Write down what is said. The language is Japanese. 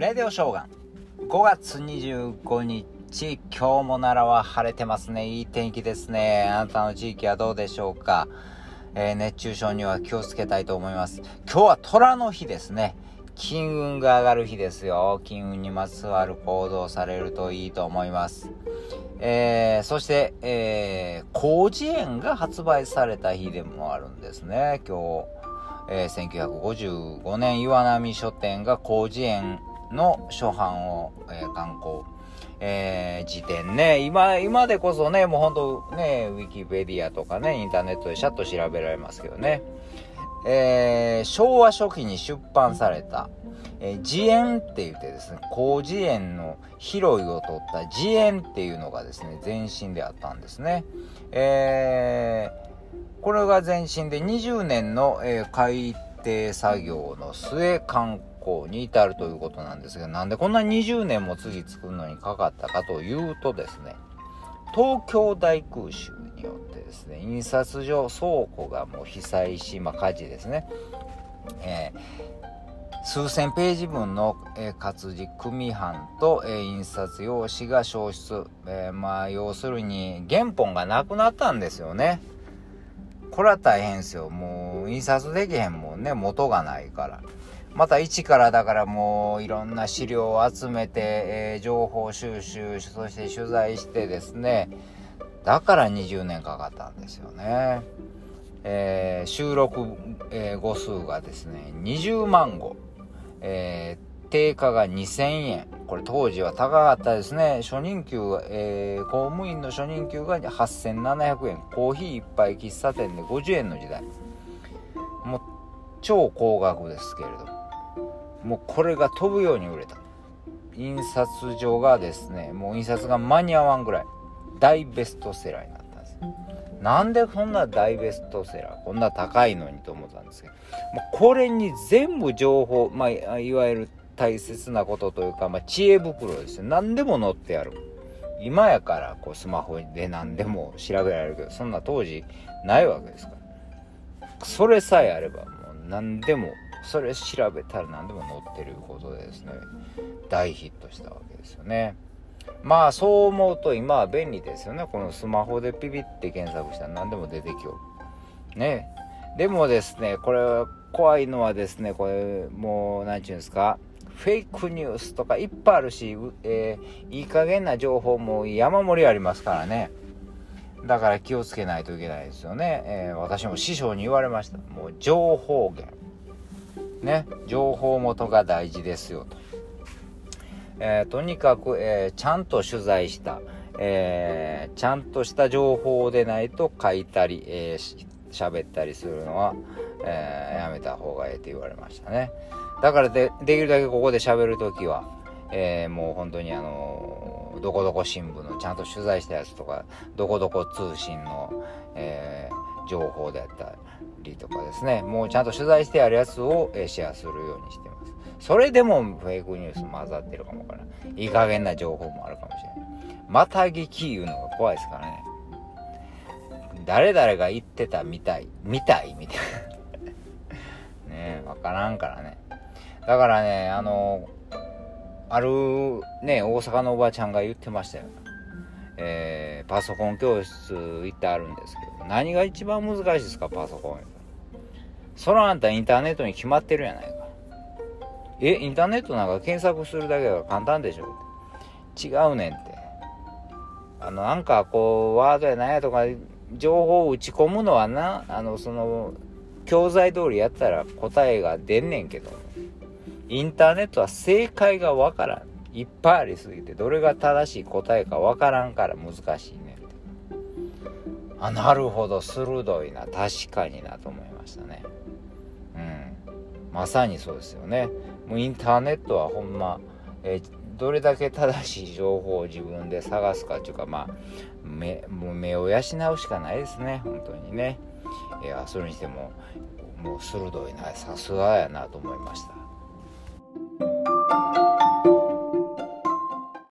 レディオショーガン。5月25日今日も奈良は晴れてますね。いい天気ですね。あなたの地域はどうでしょうか、えー、熱中症には気をつけたいと思います。今日は虎の日ですね。金運が上がる日ですよ。金運にまつわる行動されるといいと思います。えー、そして、えー、広辞苑が発売された日でもあるんですね、今日。えー、1955年岩波書店が広辞苑の初版を、えー、刊行。えー、辞典ね、今、今でこそね、もうほんとね、ウィキペディアとかね、インターネットでシャッと調べられますけどね。えー、昭和初期に出版された、えー、慈円って言ってですね、広辞苑の広いを取った慈円っていうのがですね、前身であったんですね。えー、これが前身で20年の、えー、改訂作業の末観光に至るということなんですが、なんでこんな20年も次作るのにかかったかというとですね、東京大空襲によってですね、印刷所倉庫がもう被災し、まあ火事ですね、えー数千ページ分の、えー、活字組版と、えー、印刷用紙が消失、え、まあ要するに原本がなくなったんですよね。これは大変ですよ。もう印刷できへんもんね。元がないから。また一からだからもういろんな資料を集めて、えー、情報収集そして取材してですねだから20年かかったんですよね、えー、収録、えー、語数がですね20万語えー、定価が2000円。これ当時は高かったですね。初任給、え、公務員の初任給が8700円。コーヒー一杯喫茶店で50円の時代。もう超高額ですけれど。ももうこれが飛ぶように売れた。印刷所がですね、もう印刷が間に合わんぐらい大ベストセラーになったんです。なんでこんな大ベストセラーこんな高いのにと思ったんですけどもこれに全部情報、まあ、いわゆる大切なことというか、まあ、知恵袋ですよ何でも載ってある今やからこうスマホで何でも調べられるけどそんな当時ないわけですからそれさえあればもう何でもそれ調べたら何でも載ってることでですね。大ヒットしたわけですよね。まあそう思うと今は便利ですよね。このスマホでピピって検索したら何でも出てきよるね。でもですねこれ怖いのはですねこれもう何て言うんですか？フェイクニュースとかいっぱいあるし、えー、いい加減な情報も山盛りありますからね。だから気をつけないといけないですよね、えー、私も師匠に言われました。もう情報源。ね情報元が大事ですよとえー、とにかく、えー、ちゃんと取材した、えー、ちゃんとした情報でないと書いたり、えー、喋ったりするのは、えやめた方がええって言われましたね。だからで、できるだけここで喋るときは、えもう本当にあのどこどこ新聞のちゃんと取材したやつとか、どこどこ通信の、え情報であったりとかですね、もうちゃんと取材してあるやつを、えシェアするようにしてます。それでもフェイクニュース混ざってるかもからないいい加減な情報もあるかもしれない。また聞き言うのが怖いですからね。誰々が言ってたみたいみたいみたいな。ねわからんからね。だからねあのあるね大阪のおばちゃんが言ってましたよ。えー、パソコン教室行ってあるんですけど何が一番難しいですかパソコン。そらあんたインターネットに決まってるやないか。え、インターネットなんか検索するだけが簡単でしょ。違うねんって。あの、なんかこう、ワードやなんやとか、情報を打ち込むのはな、あの、その、教材通りやったら答えが出んねんけど、インターネットは正解がわからん。いっぱいありすぎて、どれが正しい答えかわからんから難しいね。あ、なるほど、鋭いな、確かになと思いましたね。うん。まさにそうですよね。もうインターネットはほんま、え、どれだけ正しい情報を自分で探すかっていうかまあ目もう目を養うしかないですね本当にねいやそれにしてももう鋭いなさすがやなと思いました